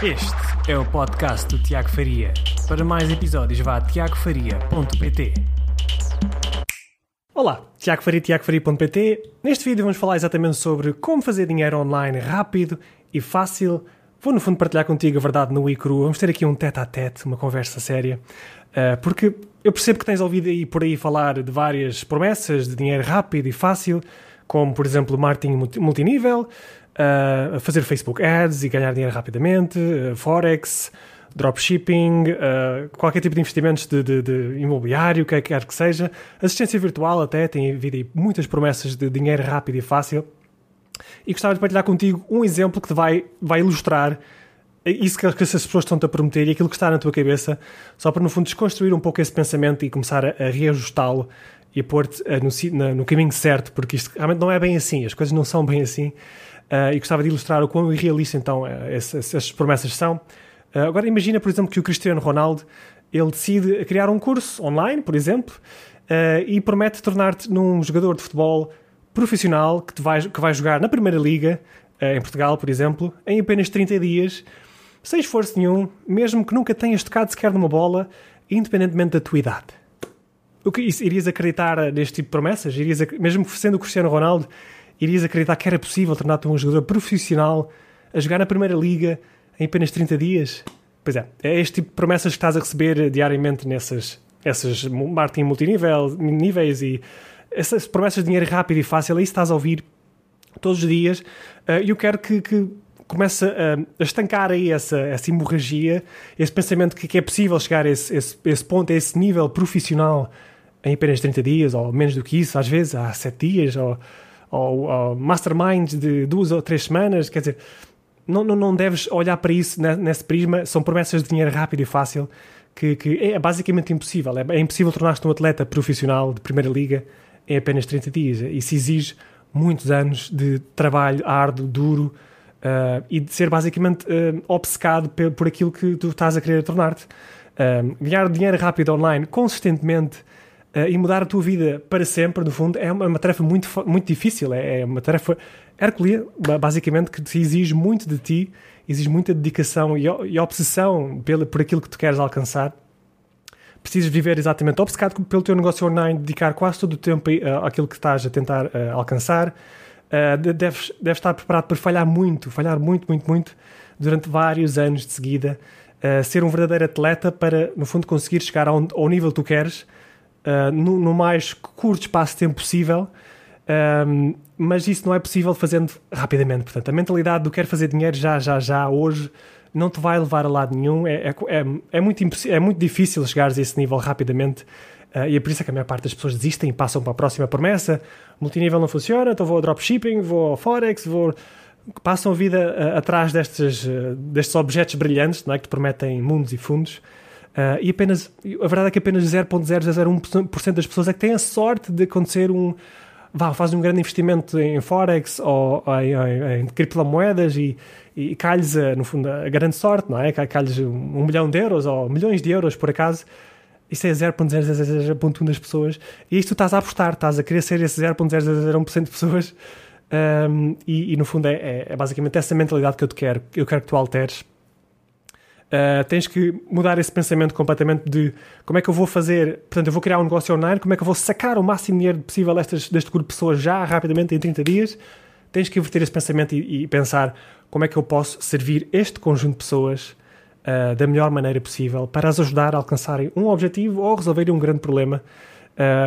Este é o podcast do Tiago Faria. Para mais episódios, vá a tiagofaria.pt. Olá, Tiago Faria, tiagofaria.pt. Neste vídeo vamos falar exatamente sobre como fazer dinheiro online rápido e fácil. Vou, no fundo, partilhar contigo a verdade no e cru. Vamos ter aqui um tete-a-tete, uma conversa séria. Uh, porque eu percebo que tens ouvido aí por aí falar de várias promessas de dinheiro rápido e fácil, como, por exemplo, marketing multinível, uh, fazer Facebook Ads e ganhar dinheiro rapidamente, uh, Forex, dropshipping, uh, qualquer tipo de investimentos de, de, de imobiliário, o que quer que seja, assistência virtual até, tem havido muitas promessas de dinheiro rápido e fácil. E gostava de partilhar contigo um exemplo que te vai, vai ilustrar isso que, que essas pessoas estão-te a prometer e aquilo que está na tua cabeça, só para no fundo desconstruir um pouco esse pensamento e começar a, a reajustá-lo e a pôr-te no, no, caminho certo, porque isto realmente não é bem assim, as coisas não são bem assim. Uh, e gostava de ilustrar o quão irrealista então eh, essas, essas promessas são. Uh, agora imagina, por exemplo, que o Cristiano Ronaldo ele decide criar um curso online, por exemplo, uh, e promete tornar-te num jogador de futebol profissional que, vai, que vai jogar na Primeira Liga, em Portugal, por exemplo, em apenas 30 dias, sem esforço nenhum, mesmo que nunca tenhas tocado sequer numa bola, independentemente da tua idade. O que, irias acreditar neste tipo de promessas? Irias, mesmo sendo o Cristiano Ronaldo, irias acreditar que era possível tornar-te um jogador profissional a jogar na Primeira Liga em apenas 30 dias? Pois é, é este tipo de promessas que estás a receber diariamente nessas essas marketing multinível, níveis e essas promessas de dinheiro rápido e fácil, aí estás a ouvir todos os dias uh, e eu quero que, que comece a, a, estancar aí essa, essa hemorragia, esse pensamento que, que é possível chegar a esse, esse, esse ponto, a esse nível profissional em apenas 30 dias, ou menos do que isso, às vezes há 7 dias, ou ou, ou masterminds de duas ou três semanas, quer dizer, não, não, não deves olhar para isso nesse prisma, são promessas de dinheiro rápido e fácil, que, que é basicamente impossível. É, é impossível tornar-te um atleta profissional de primeira liga em apenas 30 dias. Isso exige muitos anos de trabalho árduo, duro, uh, e de ser basicamente uh, obcecado por, por aquilo que tu estás a querer tornar-te. Uh, ganhar dinheiro rápido online consistentemente e mudar a tua vida para sempre, no fundo, é uma, uma tarefa muito, muito difícil. É, é uma tarefa hercúlea, basicamente, que te exige muito de ti, exige muita dedicação e, e obsessão pela, por aquilo que tu queres alcançar. Precisas viver exatamente obcecado pelo teu negócio online, dedicar quase todo o tempo uh, àquilo que estás a tentar uh, alcançar. Uh, deves, deves estar preparado para falhar muito, falhar muito, muito, muito, durante vários anos de seguida. Uh, ser um verdadeiro atleta para, no fundo, conseguir chegar ao, ao nível que tu queres uh, no, no, mais curto espaço de tempo possível, um, mas isso não é possível fazendo rapidamente. Portanto, a mentalidade do quero fazer dinheiro já, já, já, hoje, não te vai levar a lado nenhum. É, é, é, é muito, é muito difícil chegares a esse nível rapidamente. Uh, e é por isso que a maior parte das pessoas desistem e passam para a próxima promessa. Multinível não funciona, então vou ao dropshipping, vou ao Forex, vou passam a vida uh, atrás destes, uh, destes objetos brilhantes não é? que te prometem mundos e fundos Uh, e apenas, a verdade é que apenas 0,001% das pessoas é que têm a sorte de acontecer um. Vá, fazem um grande investimento em Forex ou em, em, em criptomoedas e, e calhes, no fundo, a grande sorte, não é? Calhes um milhão de euros ou milhões de euros, por acaso. Isso é 0.001 das pessoas. E isto tu estás a apostar, estás a querer ser esse 0.001% de pessoas. Um, e, e, no fundo é, é, é basicamente essa mentalidade que eu te quero, eu quero que tu alteres Uh, tens que mudar esse pensamento completamente de como é que eu vou fazer, portanto, eu vou criar um negócio online, como é que eu vou sacar o máximo dinheiro possível destas, deste grupo de pessoas já rapidamente em 30 dias. Tens que inverter esse pensamento e, e pensar como é que eu posso servir este conjunto de pessoas uh, da melhor maneira possível para as ajudar a alcançarem um objetivo ou resolverem um grande problema.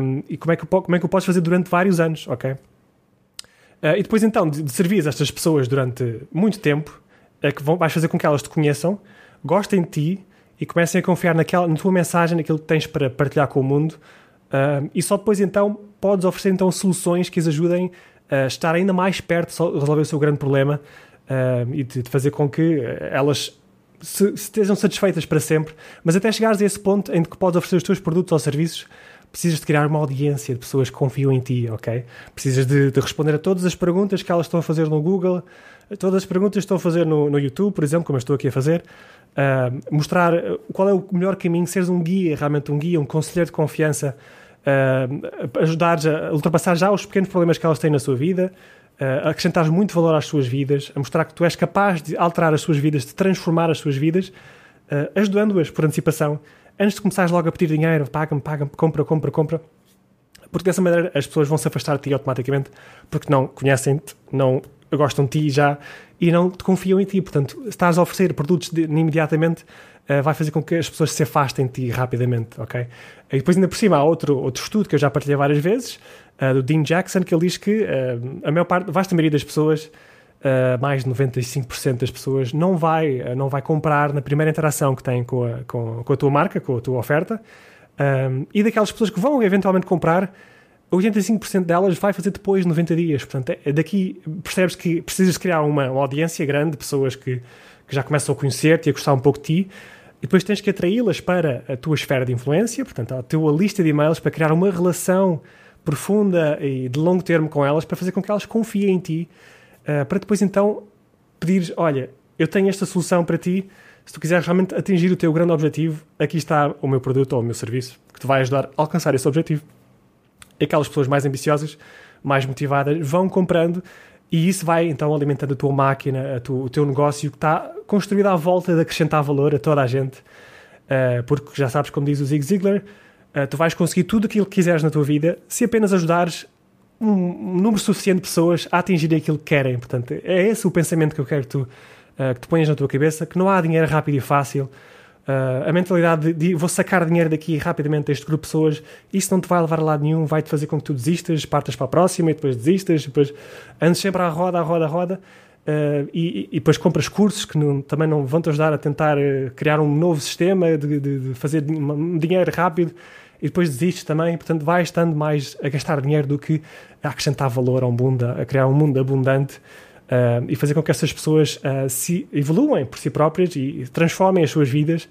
Um, e como é, que eu, como é que eu posso fazer durante vários anos, ok? Uh, e depois então de, de servir estas pessoas durante muito tempo, é que vão, vais fazer com que elas te conheçam, gostem de ti e comecem a confiar naquela, na tua mensagem, naquilo que tens para partilhar com o mundo. Uh, e só depois então podes oferecer então soluções que as ajudem a estar ainda mais perto de resolver o seu grande problema uh, e de, de, fazer com que elas se, se estejam satisfeitas para sempre. Mas até chegares a esse ponto em que podes oferecer os teus produtos ou serviços, precisas de criar uma audiência de pessoas que confiam em ti, ok? Precisas de, de responder a todas as perguntas que elas estão a fazer no Google, todas as perguntas que estão a fazer no, no YouTube, por exemplo, como eu estou aqui a fazer uh, mostrar qual é o melhor caminho, seres um guia, realmente um guia, um conselheiro de confiança, uh, ajudar a ultrapassar já os pequenos problemas que elas têm na sua vida, a acrescentar muito valor às suas vidas, a mostrar que tu és capaz de alterar as suas vidas, de transformar as suas vidas, uh, ajudando-as por antecipação, antes de começares logo a pedir dinheiro, paga-me, paga-me, compra, compra, compra. Porque dessa maneira as pessoas vão se afastar de ti automaticamente, porque não conhecem-te, não gostam de ti já e não te confiam em ti. Portanto, estás a oferecer produtos de, imediatamente, uh, vai fazer com que as pessoas se afastem de ti rapidamente, ok? E depois, ainda por cima, há outro, outro estudo que eu já partilhei várias vezes, uh, do Dean Jackson, que ele diz que uh, a maior parte, a vasta maioria das pessoas, uh, mais de 95% das pessoas, não vai, não vai comprar na primeira interação que tem com a, com, com a tua marca, com a tua oferta, e daquelas pessoas que vão eventualmente comprar, 85% delas vai fazer depois de 90 dias. Portanto, é, daqui percebes que precisas criar uma, uma audiência grande de pessoas que, que já começam a conhecer-te e a gostar um pouco de ti, e depois tens que atraí-las para a tua esfera de influência, portanto, a tua lista de e-mails para criar uma relação profunda e de longo termo com elas para fazer com que elas confiem em ti, uh, para depois então pedires: Olha, eu tenho esta solução para ti. Se tu quiseres realmente atingir o teu grande objetivo, aqui está o meu produto ou o meu serviço que te vai ajudar a alcançar esse objetivo. Aquelas pessoas mais ambiciosas, mais motivadas, vão comprando e isso vai então alimentando a tua máquina, a tu, o teu negócio que está construído à volta de acrescentar valor a toda a gente. Uh, porque já sabes, como diz o Zig Ziglar, uh, tu vais conseguir tudo aquilo que quiseres na tua vida se apenas ajudares um, número suficiente de pessoas a atingirem aquilo que querem. Portanto, é esse o pensamento que eu quero que tu, uh, que tu ponhas na tua cabeça, que não há dinheiro rápido e fácil. Uh, a mentalidade de, de, vou sacar dinheiro daqui rapidamente deste grupo de pessoas, isso não te vai levar a lado nenhum, vai-te fazer com que tu desistas, partas para a próxima e depois desistas, depois andes sempre à roda, à roda, à roda, uh, e, e, depois compras cursos que não, também não vão te ajudar a tentar criar um novo sistema de, de, de fazer dinheiro rápido e depois desistes também, portanto vais estando mais a gastar dinheiro do que a acrescentar valor ao mundo, a criar um mundo abundante uh, e fazer com que essas pessoas uh, se evoluem por si próprias e, transformem as suas vidas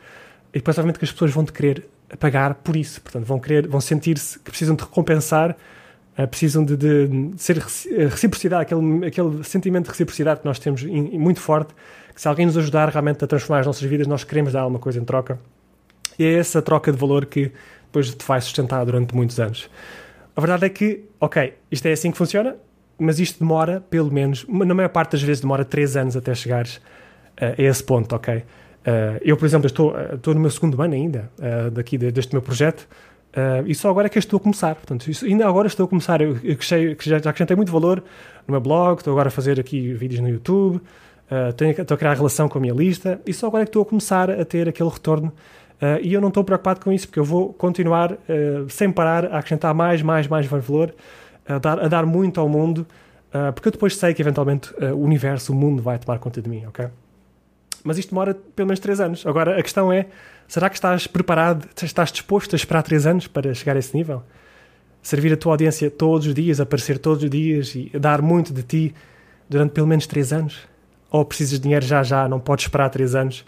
e depois obviamente que as pessoas vão te querer pagar por isso, portanto vão querer, vão sentir-se que precisam de recompensar Uh, precisam de, de, ser reciprocidade, aquele, aquele sentimento de reciprocidade que nós temos muito forte, que se alguém nos ajudar realmente a transformar as nossas vidas, nós queremos dar alguma coisa em troca. E é essa troca de valor que depois te vai sustentar durante muitos anos. A verdade é que, ok, isto é assim que funciona, mas isto demora, pelo menos, na maior parte das vezes, demora 3 anos até chegares uh, a esse ponto, ok? Uh, eu, por exemplo, estou, uh, estou no meu segundo ano ainda, daqui deste meu projeto, e só agora é que estou a começar. Portanto, isso, ainda agora estou a começar. Eu, eu que já, já acrescentei muito valor no meu blog, estou agora a fazer aqui vídeos no YouTube, tenho, estou a criar relação com a minha lista, e só agora é que estou a começar a ter aquele retorno Uh, e eu não estou preocupado com isso, porque eu vou continuar uh, sem parar a acrescentar mais, mais, mais valor, a dar, a dar muito ao mundo, uh, porque eu depois sei que eventualmente o universo, o mundo vai tomar conta de mim, ok? Mas isto demora pelo menos 3 anos. Agora a questão é: será que estás preparado, estás disposto a esperar 3 anos para chegar a esse nível? Servir a tua audiência todos os dias, aparecer todos os dias e dar muito de ti durante pelo menos 3 anos? Ou precisas de dinheiro já já, não podes esperar 3 anos?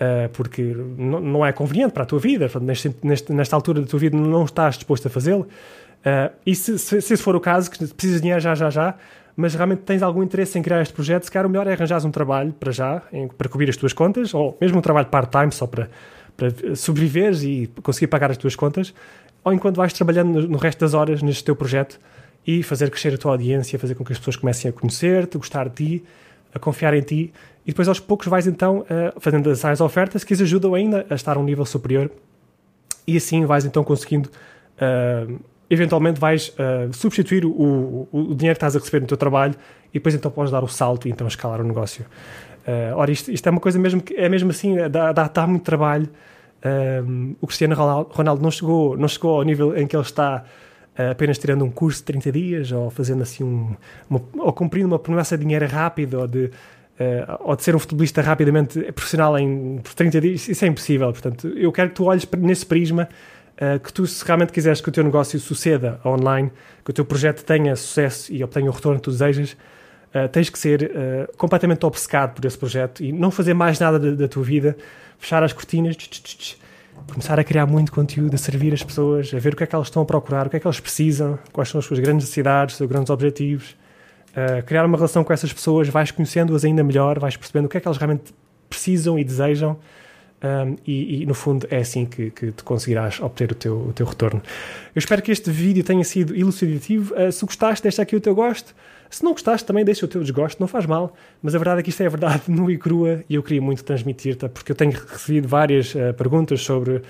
Uh, porque não é conveniente para a tua vida, neste, neste, nesta altura da tua vida não estás disposto a fazê-lo. Uh, e se, se, se, for o caso, que precisas de dinheiro já, já, já, mas realmente tens algum interesse em criar este projeto, se calhar o melhor é arranjares um trabalho para já, em, para cobrir as tuas contas, ou mesmo um trabalho part-time só para, para sobreviveres e conseguir pagar as tuas contas, ou enquanto vais trabalhando no, no resto das horas neste teu projeto e fazer crescer a tua audiência, fazer com que as pessoas comecem a conhecer-te, gostar de ti, a confiar em ti e depois aos poucos vais então uh, fazendo as ofertas que as ajudam ainda a estar a um nível superior e assim vais então conseguindo uh, eventualmente vais uh, substituir o, o, o, dinheiro que estás a receber no teu trabalho e depois então podes dar o salto e então escalar o negócio. Ora, isto, isto, é uma coisa mesmo que é mesmo assim, dá, dá, dá muito trabalho. o Cristiano Ronaldo não chegou, não chegou ao nível em que ele está apenas tirando um curso de 30 dias ou fazendo assim um, uma, ou cumprindo uma promessa de dinheiro rápido ou de uh, ou de ser um futebolista rapidamente profissional em 30 dias, isso é impossível. Portanto, eu quero que tu olhes nesse prisma, uh, que tu, se realmente quiseres que o teu negócio suceda online, que o teu projeto tenha sucesso e obtenha o retorno que tu desejas, uh, tens que ser completamente obcecado por esse projeto e não fazer mais nada da, da tua vida, fechar as cortinas, tch, tch, tch, começar a criar muito conteúdo, a servir as pessoas, a ver o que é que elas estão a procurar, o que é que elas precisam, quais são as suas grandes necessidades, os seus grandes objetivos uh, criar uma relação com essas pessoas, vais conhecendo-as ainda melhor, vais percebendo o que é que elas realmente precisam e desejam. Um, e, e, no fundo é assim que, que tu conseguirás obter o teu, o teu retorno. Eu espero que este vídeo tenha sido elucidativo. Uh, se gostaste, deixa aqui o teu gosto. Se não gostaste, também deixa o teu desgosto, não faz mal, mas a verdade é que isto é a verdade nua e crua e eu queria muito transmitir-te, porque eu tenho recebido várias uh, perguntas sobre uh,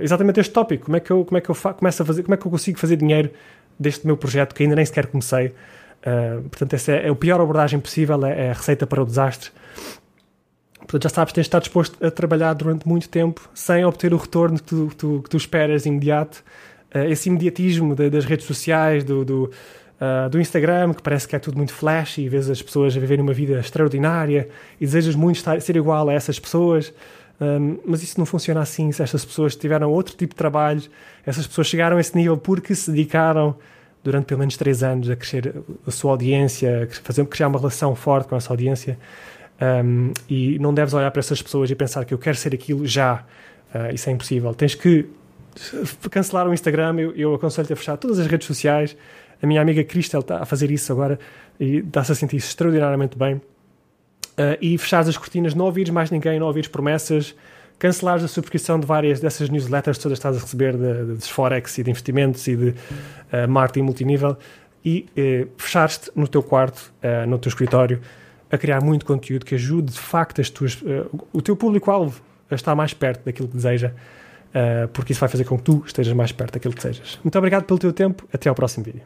exatamente este tópico, como é que eu, como é que eu começo a fazer, como é que eu consigo fazer dinheiro deste meu projeto que ainda nem sequer comecei. Uh, portanto, essa é, é a pior abordagem possível, é, é a receita para o desastre. Portanto, já sabes, tens de estar disposto a trabalhar durante muito tempo sem obter o retorno que tu, tu, que tu esperas imediato. Uh, esse imediatismo de, das redes sociais, do, do, uh, do, Instagram, que parece que é tudo muito flash e vês as pessoas a viverem uma vida extraordinária e desejas muito estar, ser igual a essas pessoas. Um, mas isso não funciona assim. Se estas pessoas tiveram outro tipo de trabalho, essas pessoas chegaram a esse nível porque se dedicaram durante pelo menos três anos a crescer a sua audiência, a fazer, criar uma relação forte com essa audiência. Um, e não deves olhar para essas pessoas e pensar que eu quero ser aquilo já. Uh, isso é impossível. Tens que cancelar o Instagram. Eu, eu aconselho-te a fechar todas as redes sociais. A minha amiga Cristel está a fazer isso agora e está-se a sentir extraordinariamente bem. Uh, e fechares as cortinas, não ouvires mais ninguém, não ouvires promessas, cancelares a subscrição de várias dessas newsletters todas que estás a receber de, de, Forex e de investimentos e de uh, marketing multinível e uh, fechares-te no teu quarto, uh, no teu escritório, a criar muito conteúdo que ajude de facto as tuas, uh, o teu público-alvo a estar mais perto daquilo que deseja, porque isso vai fazer com que tu estejas mais perto daquilo que desejas. Muito obrigado pelo teu tempo, até ao próximo vídeo.